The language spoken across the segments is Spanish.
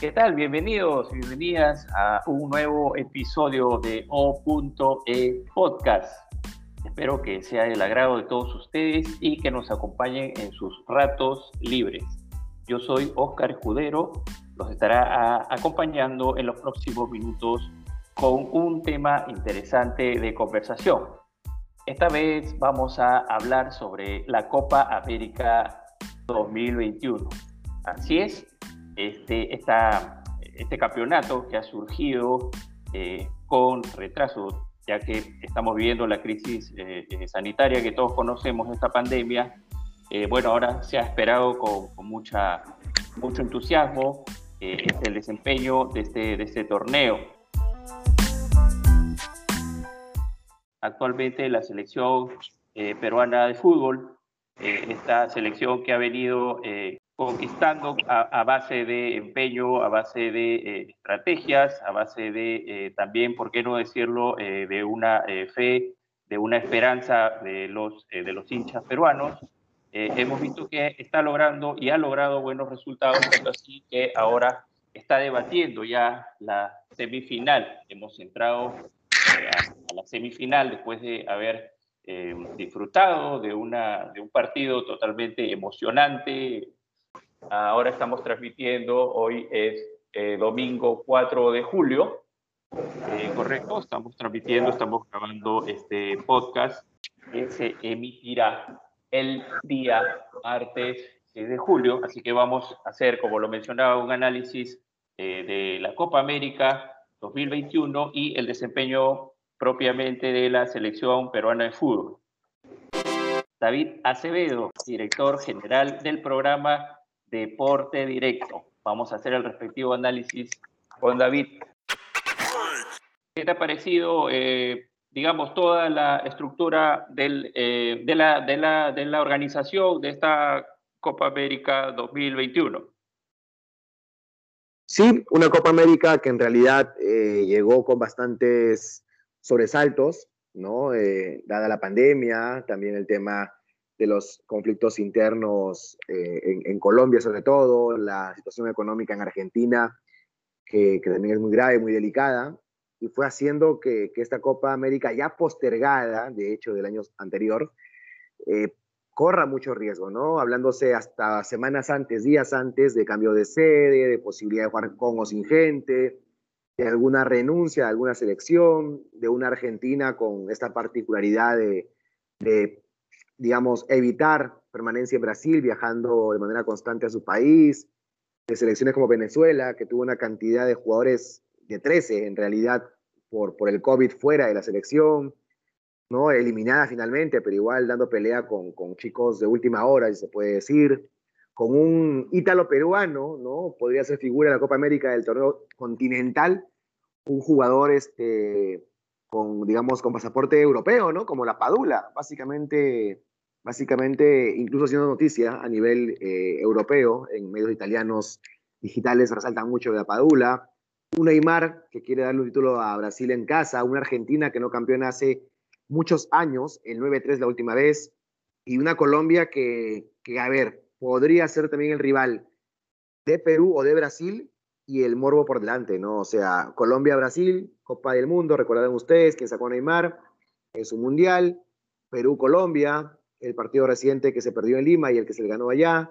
¿Qué tal? Bienvenidos, bienvenidas a un nuevo episodio de O.E Podcast. Espero que sea del agrado de todos ustedes y que nos acompañen en sus ratos libres. Yo soy Oscar Escudero, los estará acompañando en los próximos minutos con un tema interesante de conversación. Esta vez vamos a hablar sobre la Copa América 2021. Así es, este, este campeonato que ha surgido eh, con retraso, ya que estamos viviendo la crisis eh, eh, sanitaria que todos conocemos, esta pandemia, bueno, ahora se ha esperado con, mucha, mucho entusiasmo el desempeño de este, de este torneo. Actualmente la selección peruana de fútbol, esta selección que ha venido conquistando a, base de empeño, a base de eh, estrategias, a base de eh, también, ¿por qué no decirlo?, eh, de una fe, de una esperanza de los, de los hinchas peruanos. hemos visto que está logrando y ha logrado buenos resultados, así que ahora está debatiendo ya la semifinal. Hemos entrado a, la semifinal después de haber disfrutado de, una, de un partido totalmente emocionante, Ahora estamos transmitiendo, hoy es eh, domingo 4 de julio, eh, correcto, estamos transmitiendo, estamos grabando este podcast que se emitirá el día martes 6 de julio, así que vamos a hacer, como lo mencionaba, un análisis eh, de la Copa América 2021 y el desempeño propiamente de la selección peruana de fútbol. David Acevedo, director general del programa Deporte Directo. Vamos a hacer el respectivo análisis con David. ¿Qué te ha parecido, eh, digamos, toda la estructura eh, de, la, organización de esta Copa América 2021? Sí, una Copa América que en realidad eh, llegó con bastantes sobresaltos, ¿no? dada la pandemia, también el tema de los conflictos internos eh, en, Colombia sobre todo, la situación económica en Argentina, que, también es muy grave, muy delicada, y fue haciendo que, esta Copa América ya postergada, de hecho, del año anterior, eh, corra mucho riesgo, ¿no? Hablándose hasta semanas antes, días antes de cambio de sede, de posibilidad de jugar con o sin gente, de alguna renuncia a alguna selección, de una Argentina con esta particularidad de, de digamos, evitar permanencia en Brasil, viajando de manera constante a su país, de selecciones como Venezuela, que tuvo una cantidad de jugadores de 13 en realidad por, por el COVID fuera de la selección, ¿no? eliminada finalmente, pero igual dando pelea con, con chicos de última hora, si se puede decir, con un ítalo peruano, ¿no? podría ser figura de la Copa América del torneo continental, un jugador este, con, digamos, con pasaporte europeo, ¿no? como la Padula, básicamente básicamente, incluso haciendo noticia a nivel eh, europeo, en medios italianos digitales resaltan mucho de la Padula, un Neymar que quiere darle un título a Brasil en casa, una Argentina que no campeona hace muchos años, el 9-3 la última vez, y una Colombia que, que, a ver, podría ser también el rival de Perú o de Brasil y el morbo por delante, ¿no? O sea, Colombia-Brasil, Copa del Mundo, recordarán ustedes quién sacó a Neymar en su mundial, Perú-Colombia, el partido reciente que se perdió en Lima y el que se le ganó allá,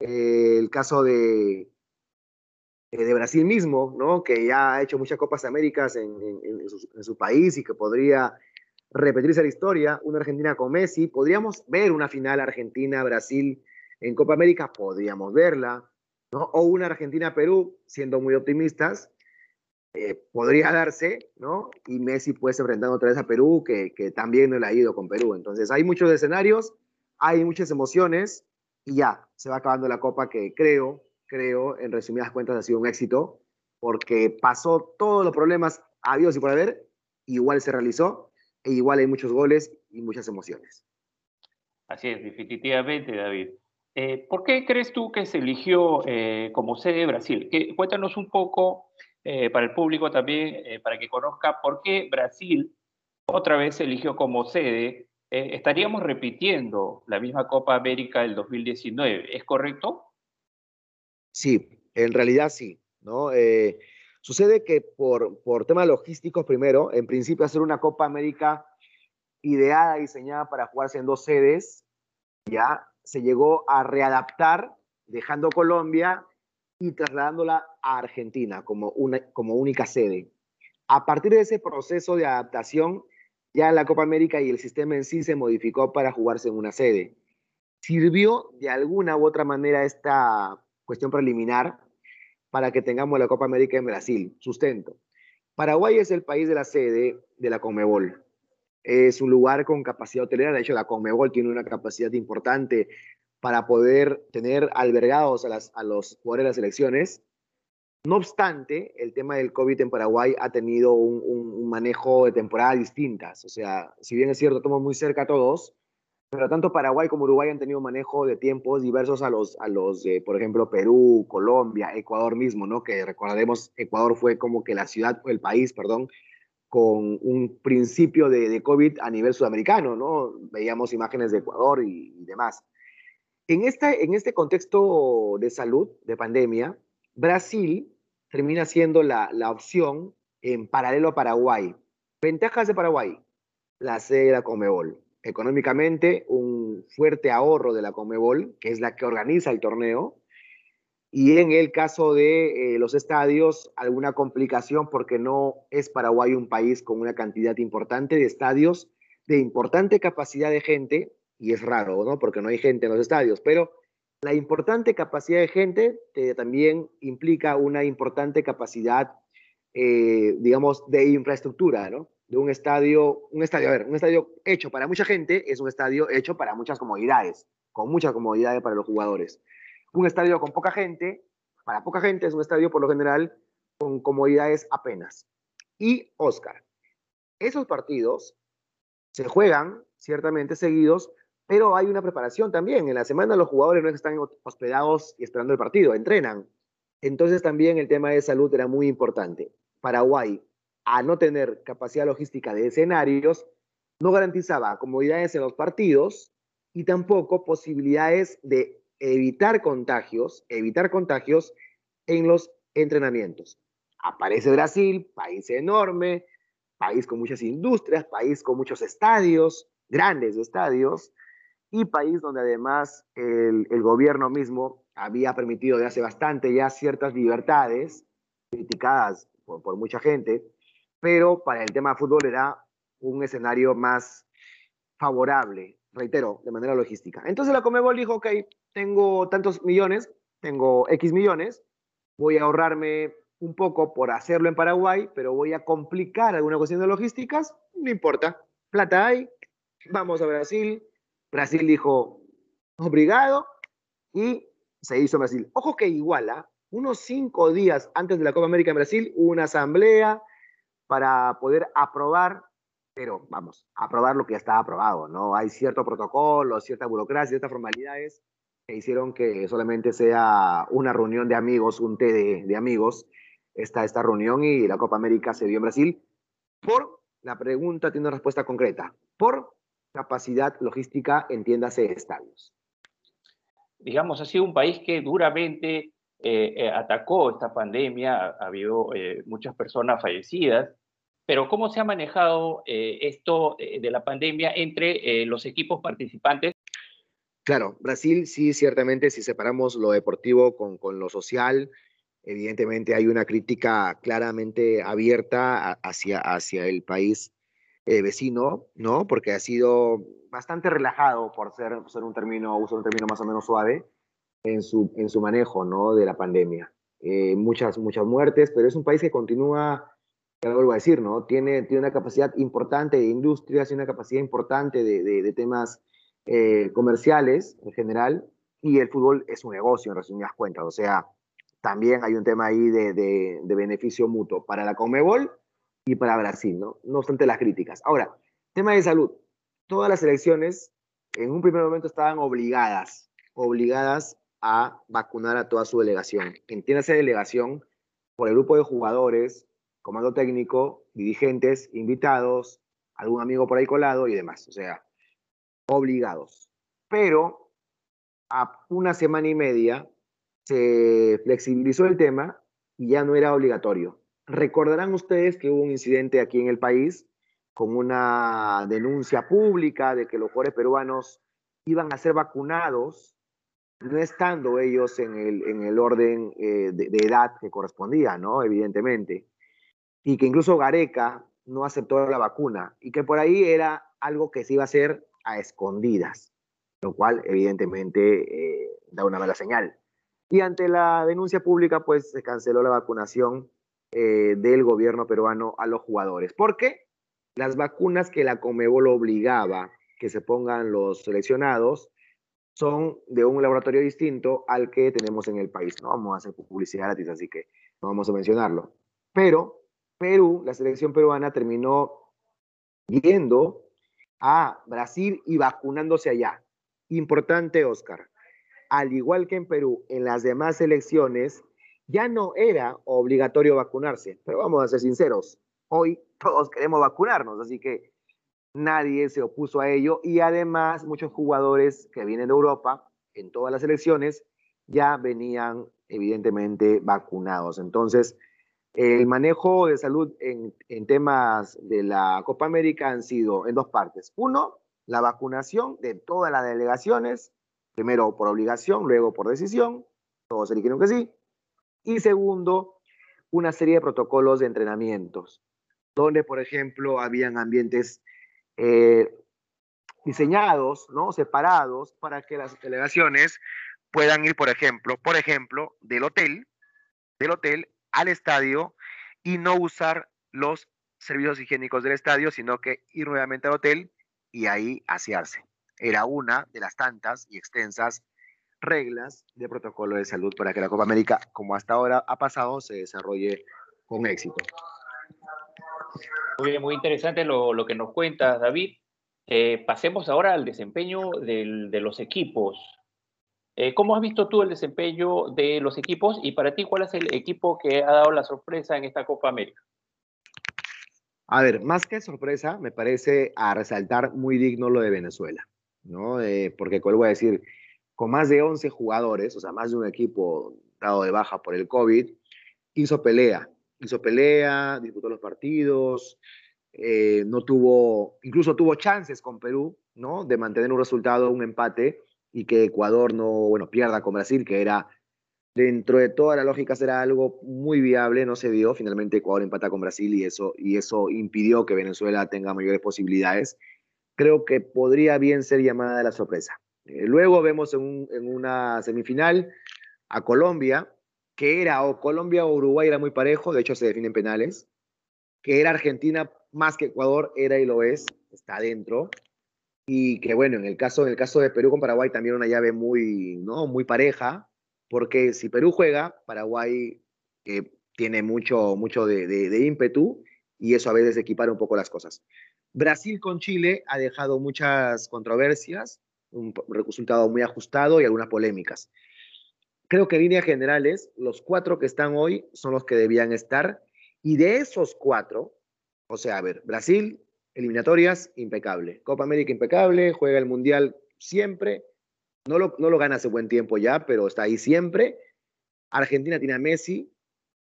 eh, el caso de, eh, de Brasil mismo, ¿no? que ya ha hecho muchas Copas Américas en, su, país y que podría repetirse la historia, una Argentina con Messi, podríamos ver una final Argentina-Brasil en Copa América, podríamos verla, ¿no? o una Argentina-Perú, siendo muy optimistas, eh, podría darse, ¿no? Y Messi pues enfrentando otra vez a Perú, que, que también no le ha ido con Perú. Entonces hay muchos escenarios, hay muchas emociones y ya, se va acabando la copa que creo, creo, en resumidas cuentas ha sido un éxito, porque pasó todos los problemas habidos y por haber, igual se realizó, e igual hay muchos goles y muchas emociones. Así es, definitivamente, David. Eh, ¿Por qué crees tú que se eligió eh, como sede Brasil? cuéntanos un poco eh, para el público también, eh, para que conozca por qué Brasil otra vez eligió como sede. Eh, estaríamos repitiendo la misma Copa América del 2019, ¿es correcto? Sí, en realidad sí. ¿no? Sucede que por, por temas logísticos, primero, en principio hacer una Copa América ideada, diseñada para jugarse en dos sedes, ya se llegó a readaptar, dejando Colombia y trasladándola a Argentina como, una, como única sede. A partir de ese proceso de adaptación, ya la Copa América y el sistema en sí se modificó para jugarse en una sede. Sirvió de alguna u otra manera esta cuestión preliminar para que tengamos la Copa América en Brasil. Sustento. Paraguay es el país de la sede de la Conmebol. Es un lugar con capacidad hotelera. De hecho, la Conmebol tiene una capacidad importante para poder tener albergados a, los jugadores de las elecciones. No obstante, el tema del COVID en Paraguay ha tenido un, manejo de temporadas distintas. O sea, si bien es cierto, estamos muy cerca a todos, pero tanto Paraguay como Uruguay han tenido manejo de tiempos diversos a los, a los de, por ejemplo, Perú, Colombia, Ecuador mismo, ¿no? Que recordaremos, Ecuador fue como que la ciudad, el país, perdón, con un principio de, COVID a nivel sudamericano, ¿no? Veíamos imágenes de Ecuador y demás. En, esta, en este contexto de salud, de pandemia, Brasil termina siendo la, la opción en paralelo a Paraguay. Ventajas de Paraguay, la sede de la Comebol económicamente un fuerte ahorro de la Comebol, que es la que organiza el torneo, y en el caso de eh, los estadios, alguna complicación porque no es Paraguay un país con una cantidad importante de estadios de importante capacidad de gente, y es raro, ¿no? Porque no hay gente en los estadios, pero la importante capacidad de gente eh, también implica una importante capacidad, eh, digamos, de infraestructura, ¿no? de un estadio, un estadio, a ver, un estadio hecho para mucha gente es un estadio hecho para muchas comodidades, con muchas comodidades para los jugadores. Un estadio con poca gente, para poca gente es un estadio por lo general con comodidades apenas. Y Oscar, esos partidos se juegan ciertamente seguidos, pero hay una preparación también. En la semana los jugadores no están hospedados y esperando el partido, entrenan. Entonces también el tema de salud era muy importante. Paraguay a no tener capacidad logística de escenarios, no garantizaba comodidades en los partidos y tampoco posibilidades de evitar contagios, evitar contagios en los entrenamientos. Aparece Brasil, país enorme, país con muchas industrias, país con muchos estadios, grandes estadios, y país donde además el, gobierno mismo había permitido de hace bastante ya ciertas libertades criticadas por, mucha gente, pero para el tema de fútbol era un escenario más favorable, reitero, de manera logística. Entonces la Comebol dijo, ok, tengo tantos millones, tengo X millones, voy a ahorrarme un poco por hacerlo en Paraguay, pero voy a complicar alguna cuestión de logísticas, no importa, plata hay, vamos a Brasil, Brasil dijo, obrigado, y se hizo Brasil. Ojo que iguala, unos cinco días antes de la Copa América en Brasil, hubo una asamblea, para poder aprobar, pero vamos, aprobar lo que ya estaba aprobado, ¿no? Hay cierto protocolo, cierta burocracia, ciertas formalidades que hicieron que solamente sea una reunión de amigos, un té de, de amigos, esta, esta reunión y la Copa América se dio en Brasil por, la pregunta tiene una respuesta concreta, por capacidad logística, entiéndase, estadios. Digamos, ha sido un país que duramente eh, eh, atacó esta pandemia, ha, habido eh, muchas personas fallecidas, pero ¿cómo se ha manejado esto de la pandemia entre los equipos participantes? Claro, Brasil sí, ciertamente, si separamos lo deportivo con, con lo social, evidentemente hay una crítica claramente abierta hacia, hacia el país vecino, ¿no? Porque ha sido bastante relajado, por ser, ser un término, uso un término más o menos suave, en su, en su manejo ¿no? de la pandemia. Eh, muchas, muchas muertes, pero es un país que continúa, ya lo vuelvo a decir, ¿no? Tiene, tiene una capacidad importante de industrias y una capacidad importante de, de, de temas eh, comerciales en general, y el fútbol es un negocio, en resumidas cuentas. O sea, también hay un tema ahí de, de beneficio mutuo para la Comebol y para Brasil, ¿no? No obstante las críticas. Ahora, tema de salud. Todas las elecciones en un primer momento estaban obligadas, obligadas a vacunar a toda su delegación. esa delegación por el grupo de jugadores, comando técnico, dirigentes, invitados, algún amigo por ahí colado y demás. O sea, obligados. Pero a una semana y media se flexibilizó el tema y ya no era obligatorio. Recordarán ustedes que hubo un incidente aquí en el país con una denuncia pública de que los jugadores peruanos iban a ser vacunados, no estando ellos en el, en el orden eh, de, edad que correspondía, ¿no? Evidentemente. Y que incluso Gareca no aceptó la vacuna y que por ahí era algo que se iba a hacer a escondidas, lo cual evidentemente eh, da una mala señal. Y ante la denuncia pública, pues se canceló la vacunación eh, del gobierno peruano a los jugadores. Porque las vacunas que la Comebol obligaba que se pongan los seleccionados son de un laboratorio distinto al que tenemos en el país. No vamos a hacer publicidad gratis, así que no vamos a mencionarlo. Pero Perú, la selección peruana terminó yendo a Brasil y vacunándose allá. Importante, Oscar. Al igual que en Perú, en las demás elecciones ya no era obligatorio vacunarse. Pero vamos a ser sinceros, hoy todos queremos vacunarnos, así que nadie se opuso a ello y además muchos jugadores que vienen de Europa en todas las elecciones ya venían evidentemente vacunados. Entonces, el manejo de salud en, temas de la Copa América han sido en dos partes. Uno, la vacunación de todas las delegaciones, primero por obligación, luego por decisión, todos eligieron que sí. Y segundo, una serie de protocolos de entrenamientos, donde, por ejemplo, habían ambientes eh, diseñados, ¿no? separados, para que las delegaciones puedan ir, por ejemplo, por ejemplo, del hotel, del hotel al estadio y no usar los servicios higiénicos del estadio, sino que ir nuevamente al hotel y ahí asearse. Era una de las tantas y extensas reglas de protocolo de salud para que la Copa América, como hasta ahora ha pasado, se desarrolle con éxito. Muy, muy interesante lo, lo, que nos cuentas, David. Eh, pasemos ahora al desempeño del, de los equipos. Eh, ¿Cómo has visto tú el desempeño de los equipos y para ti cuál es el equipo que ha dado la sorpresa en esta Copa América? A ver, más que sorpresa, me parece a resaltar muy digno lo de Venezuela, ¿no? Eh, porque, como voy a decir, con más de 11 jugadores, o sea, más de un equipo dado de baja por el COVID, hizo pelea, hizo pelea, disputó los partidos, eh, no tuvo, incluso tuvo chances con Perú, ¿no? De mantener un resultado, un empate, y que Ecuador no, bueno, pierda con Brasil, que era, dentro de toda la lógica, será algo muy viable, no se dio, finalmente Ecuador empata con Brasil y eso, y eso impidió que Venezuela tenga mayores posibilidades. Creo que podría bien ser llamada la sorpresa. Eh, luego vemos en, un, en una semifinal a Colombia, que era o Colombia o Uruguay era muy parejo, de hecho se definen penales, que era Argentina más que Ecuador, era y lo es, está adentro, y que bueno, en el caso, en el caso de Perú con Paraguay también una llave muy, ¿no? muy pareja, porque si Perú juega, Paraguay eh, tiene mucho, mucho de, de, de, ímpetu y eso a veces equipara un poco las cosas. Brasil con Chile ha dejado muchas controversias, un resultado muy ajustado y algunas polémicas. Creo que líneas generales, los cuatro que están hoy son los que debían estar y de esos cuatro, o sea, a ver, Brasil, eliminatorias, impecable. Copa América, impecable. Juega el Mundial siempre. No lo, no lo gana hace buen tiempo ya, pero está ahí siempre. Argentina tiene a Messi,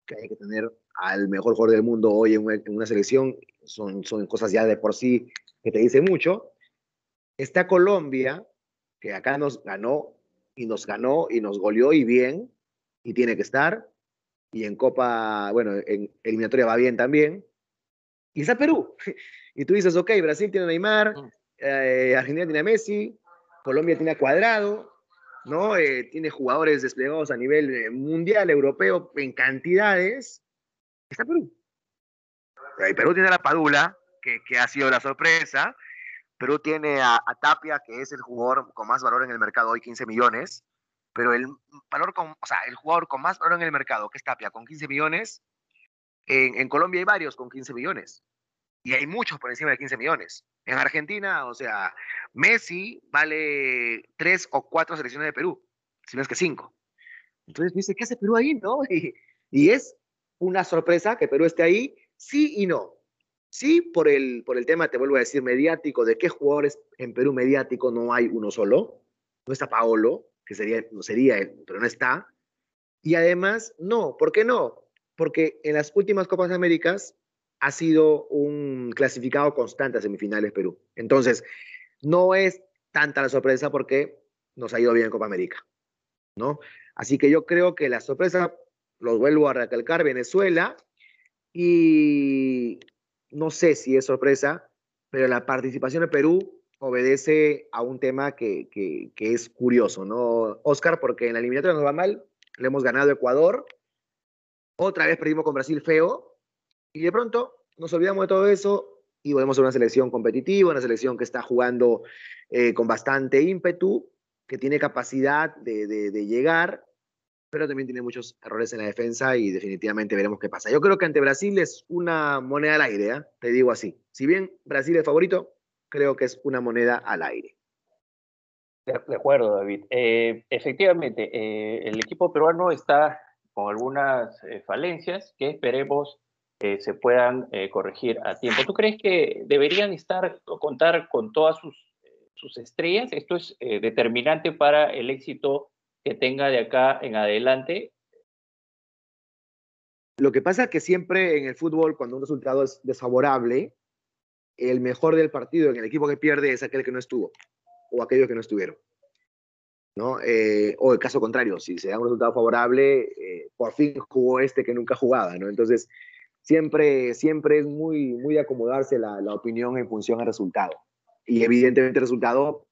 que hay que tener al mejor jugador del mundo hoy en una, en una selección. Son, son cosas ya de por sí que te dicen mucho. Está Colombia, que acá nos ganó y nos ganó y nos goleó y bien, y tiene que estar. Y en Copa, bueno, en eliminatoria va bien también. Y está Perú. Y tú dices, ok, Brasil tiene a Neymar, eh, Argentina tiene a Messi, Colombia tiene a Cuadrado, ¿no? Eh, tiene jugadores desplegados a nivel eh, mundial, europeo, en cantidades. Está Perú. Perú tiene a la Padula, que, que, ha sido la sorpresa. Perú tiene a, Tapia, que es el jugador con más valor en el mercado hoy, 15 millones. Pero el valor o sea, el jugador con más valor en el mercado, que es Tapia, con 15 millones, en, en Colombia hay varios con 15 millones y hay muchos por encima de 15 millones. En Argentina, o sea, Messi vale tres o cuatro selecciones de Perú, si no es que cinco. Entonces dice, ¿qué hace Perú ahí, no? Y, y, es una sorpresa que Perú esté ahí, sí y no. Sí, por el, por el tema, te vuelvo a decir, mediático, de qué jugadores en Perú mediático no hay uno solo. No está Paolo, que sería, no sería él, pero no está. Y además, no, ¿por qué no? porque en las últimas Copas Américas ha sido un clasificado constante a semifinales Perú. Entonces, no es tanta la sorpresa porque nos ha ido bien en Copa América, ¿no? Así que yo creo que la sorpresa, lo vuelvo a recalcar, Venezuela, y no sé si es sorpresa, pero la participación de Perú obedece a un tema que, que, es curioso, ¿no, Oscar? Porque en la eliminatoria nos va mal, le hemos ganado a Ecuador, otra vez perdimos con Brasil feo, y de pronto nos olvidamos de todo eso y volvemos a una selección competitiva, una selección que está jugando eh, con bastante ímpetu, que tiene capacidad de, de, llegar, pero también tiene muchos errores en la defensa y definitivamente veremos qué pasa. Yo creo que ante Brasil es una moneda al aire, ¿eh? te digo así. Si bien Brasil es favorito, creo que es una moneda al aire. De acuerdo, David. Eh, efectivamente, eh, el equipo peruano está con algunas eh, falencias que esperemos se puedan corregir a tiempo. ¿Tú crees que deberían estar contar con todas sus, sus estrellas? ¿Esto es determinante para el éxito que tenga de acá en adelante? Lo que pasa es que siempre en el fútbol, cuando un resultado es desfavorable, el mejor del partido en el equipo que pierde es aquel que no estuvo o aquellos que no estuvieron. ¿no? Eh, o el caso contrario, si se da un resultado favorable, eh, por fin jugó este que nunca jugaba, ¿no? Entonces, siempre, siempre es muy, muy acomodarse la, la opinión en función al resultado. Y evidentemente el resultado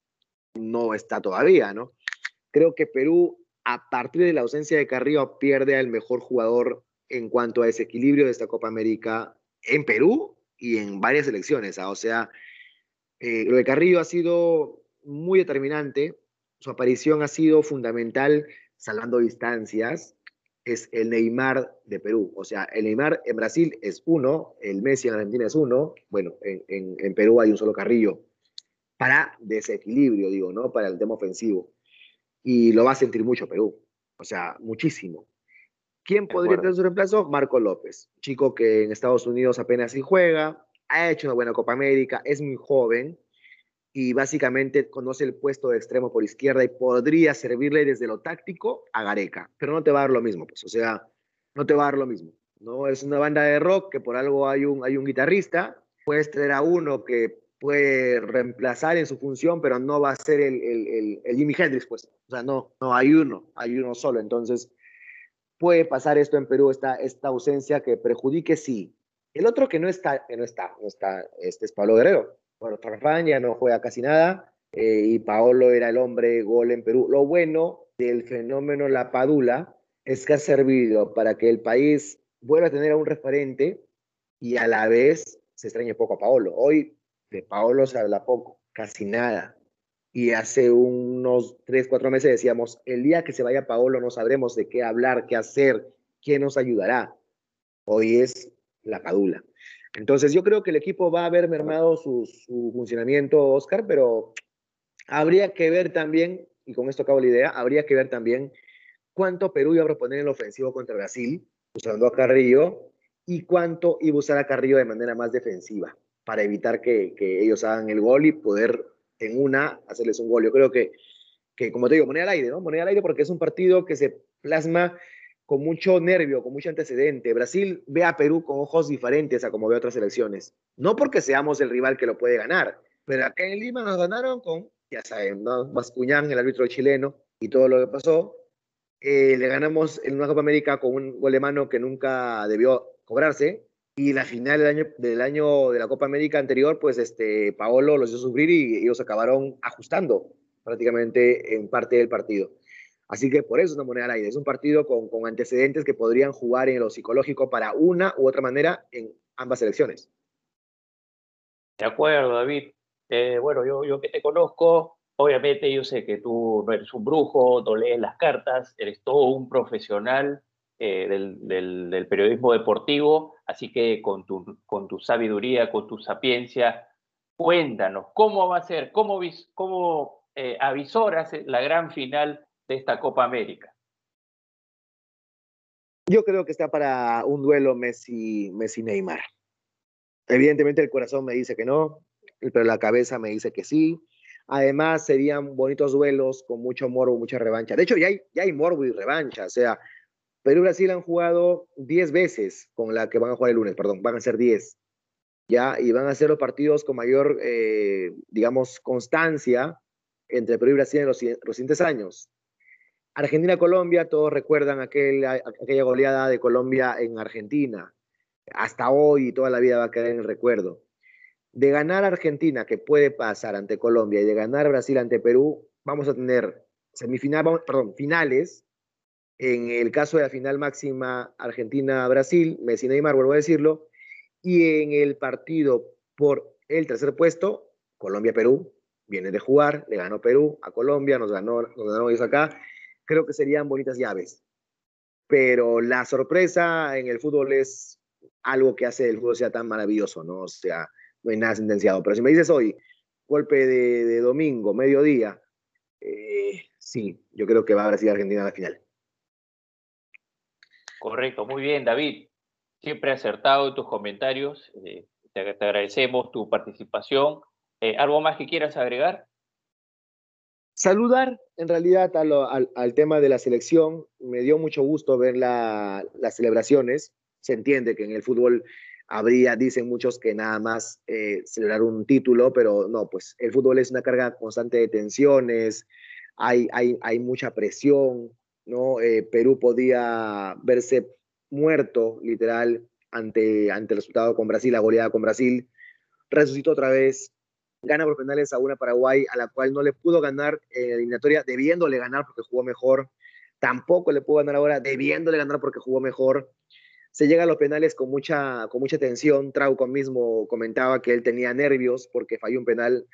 no está todavía, ¿no? Creo que Perú, a partir de la ausencia de Carrillo, pierde al mejor jugador en cuanto a ese equilibrio de esta Copa América en Perú y en varias elecciones. ¿ah? O sea, eh, lo de Carrillo ha sido muy determinante, su aparición ha sido fundamental salvando distancias, es el Neymar de Perú. O sea, el Neymar en Brasil es uno, el Messi en Argentina es uno, bueno, en, en, en Perú hay un solo Carrillo para desequilibrio, digo, ¿no? Para el tema ofensivo. Y lo va a sentir mucho Perú, o sea, muchísimo. ¿Quién podría tener su reemplazo? Marco López, chico que en Estados Unidos apenas sí juega, ha hecho una buena Copa América, es muy joven y básicamente conoce el puesto de extremo por izquierda y podría servirle desde lo táctico a Gareca, pero no te va a dar lo mismo, pues, o sea, no te va a dar lo mismo. No es una banda de rock que por algo hay un, hay un guitarrista, puedes traer a uno que puede reemplazar en su función, pero no va a ser el, el, el, Jimi Hendrix, pues. O sea, no, no, hay uno, hay uno solo. Entonces, puede pasar esto en Perú, esta, esta ausencia que perjudique, sí. El otro que no está, que no está, no está, este es Pablo Guerrero. Bueno, Farfán ya no juega casi nada eh, y Paolo era el hombre gol en Perú. Lo bueno del fenómeno La Padula es que ha servido para que el país vuelva a tener a un referente y a la vez se extrañe poco a Paolo. Hoy de Paolo se habla poco, casi nada. Y hace unos tres, cuatro meses decíamos, el día que se vaya Paolo no sabremos de qué hablar, qué hacer, quién nos ayudará. Hoy es la Padula. Entonces yo creo que el equipo va a haber mermado su, funcionamiento, Oscar, pero habría que ver también, y con esto acabo la idea, habría que ver también cuánto Perú iba a proponer en el ofensivo contra Brasil, usando a Carrillo, y cuánto iba a usar a Carrillo de manera más defensiva, para evitar que, que ellos hagan el gol y poder en una hacerles un gol. Yo creo que, que, como te digo, moneda al aire, ¿no? Moneda al aire porque es un partido que se plasma con mucho nervio, con mucho antecedente. Brasil ve a Perú con ojos diferentes a como ve otras elecciones. No porque seamos el rival que lo puede ganar, pero acá en Lima nos ganaron con, ya saben, ¿no? Bascuñán, el árbitro chileno, y todo lo que pasó. Eh, le ganamos en una Copa América con un gol de mano que nunca debió cobrarse, y la final del año, del año de la Copa América anterior, pues este, Paolo los hizo sufrir y ellos acabaron ajustando prácticamente en parte del partido. Así que por eso es una moneda al aire. Es un partido con, con antecedentes que podrían jugar en lo psicológico para una u otra manera en ambas elecciones. De acuerdo, David. Eh, bueno, yo, yo que te conozco, obviamente yo sé que tú no eres un brujo, no lees las cartas, eres todo un profesional eh, del, periodismo deportivo, así que con tu, sabiduría, con tu sapiencia, cuéntanos, ¿cómo va a ser? ¿Cómo, eh, avisoras la gran final de esta Copa América? Yo creo que está para un duelo Messi, Messi. Evidentemente el corazón me dice que no, pero la cabeza me dice que sí. Además serían bonitos duelos con mucho morbo, mucha revancha. De hecho ya hay, ya hay morbo y revancha, o sea, Perú y Brasil han jugado 10 veces con la que van a jugar el lunes, perdón, van a ser 10. ¿ya? Y van a ser los partidos con mayor, eh, digamos, constancia entre Perú y Brasil en los, siguientes años. Argentina-Colombia, todos recuerdan aquella goleada de Colombia en Argentina. Hasta hoy, toda la vida va a quedar en el recuerdo. De ganar Argentina, que puede pasar ante Colombia, y de ganar Brasil ante Perú, vamos a tener semifinal, perdón, finales. En el caso de la final máxima Argentina-Brasil, Messi Neymar, vuelvo a decirlo, y en el partido por el tercer puesto, Colombia-Perú, viene de jugar, le ganó Perú a Colombia, nos ganó, nos ganó ellos acá. Creo que serían bonitas llaves. Pero la sorpresa en el fútbol es algo que hace el fútbol sea tan maravilloso, ¿no? O sea, no hay nada sentenciado. Pero si me dices hoy, golpe de, domingo, mediodía, eh, sí, yo creo que va a Brasil Argentina a la final. Correcto, muy bien, David. Siempre acertado tus comentarios. Eh, te, agradecemos tu participación. Eh, ¿Algo más que quieras agregar? Saludar en realidad al, tema de la selección. Me dio mucho gusto ver las celebraciones. Se entiende que en el fútbol habría, dicen muchos, que nada más eh, celebrar un título, pero no, pues el fútbol es una carga constante de tensiones, hay mucha presión, ¿no? Perú podía verse muerto, literal, ante, ante el resultado con Brasil, la goleada con Brasil. Resucitó otra vez, gana por penales a una Paraguay, a la cual no le pudo ganar en la eliminatoria, debiéndole ganar porque jugó mejor. Tampoco le pudo ganar ahora, debiéndole ganar porque jugó mejor. Se llega a los penales con mucha, con mucha tensión. Trauco mismo comentaba que él tenía nervios porque falló un penal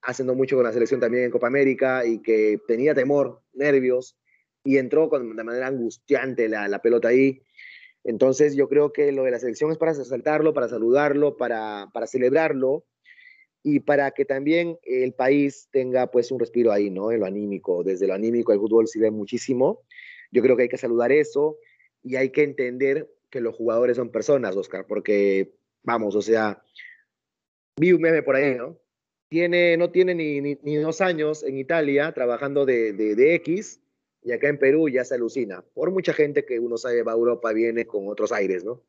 haciendo mucho con la selección también en Copa América y que tenía temor, nervios, y entró con, de manera angustiante la, la pelota ahí. Entonces yo creo que lo de la selección es para resaltarlo, para saludarlo, para, para celebrarlo y para que también el país tenga pues un respiro ahí, ¿no? En lo anímico. Desde lo anímico el fútbol sirve muchísimo. Yo creo que hay que saludar eso y hay que entender que los jugadores son personas, Oscar, porque vamos, o sea, vi un meme por ahí, ¿no? Tiene, no tiene ni, ni, dos años en Italia trabajando de, de, de X y acá en Perú ya se alucina. Por mucha gente que uno sabe va a Europa viene con otros aires, ¿no?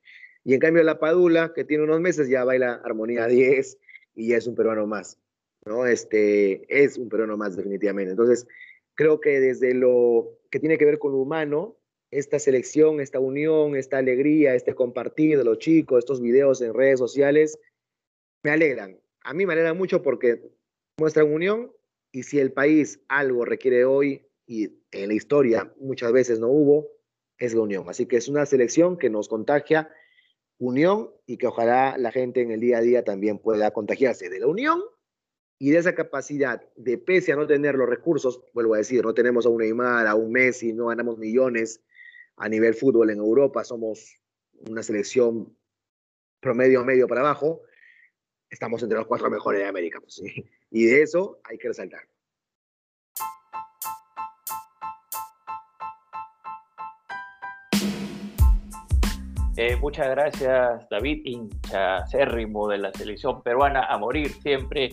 Y en cambio la Padula, que tiene unos meses, ya baila armonía 10 y ya es un peruano más, ¿no? Este, es un peruano más definitivamente. Entonces, creo que desde lo que tiene que ver con lo humano, esta selección, esta unión, esta alegría, este compartir de los chicos, estos videos en redes sociales, me alegran. A mí me alegran mucho porque muestran unión y si el país algo requiere hoy y en la historia muchas veces no hubo, es la unión. Así que es una selección que nos contagia unión y que ojalá la gente en el día a día también pueda contagiarse de la unión y de esa capacidad de, pese a no tener los recursos, vuelvo a decir, no tenemos a un Neymar, a un Messi, no ganamos millones a nivel fútbol en Europa, somos una selección promedio medio para abajo, estamos entre los cuatro mejores de América. Pues, Y de eso hay que resaltar. Eh, muchas gracias, David, hincha acérrimo de la selección peruana, a morir siempre.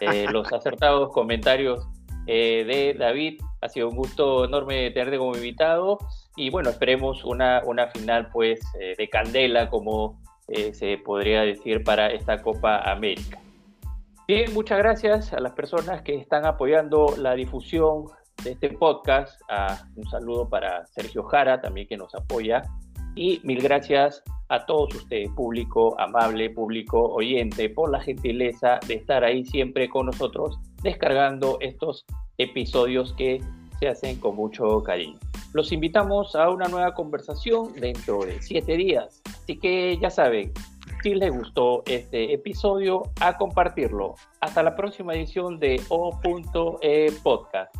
Eh, los acertados comentarios eh, de David. Ha sido un gusto enorme tenerte como invitado. Y bueno, esperemos una, una final pues de candela, como se podría decir, para esta Copa América. Bien, muchas gracias a las personas que están apoyando la difusión de este podcast. Ah, un saludo para Sergio Jara, también que nos apoya y mil gracias a todos ustedes, público amable, público oyente, por la gentileza de estar ahí siempre con nosotros, descargando estos episodios que se hacen con mucho cariño. Los invitamos a una nueva conversación dentro de siete días. Así que ya saben, si les gustó este episodio, a compartirlo. Hasta la próxima edición de O.E Podcast.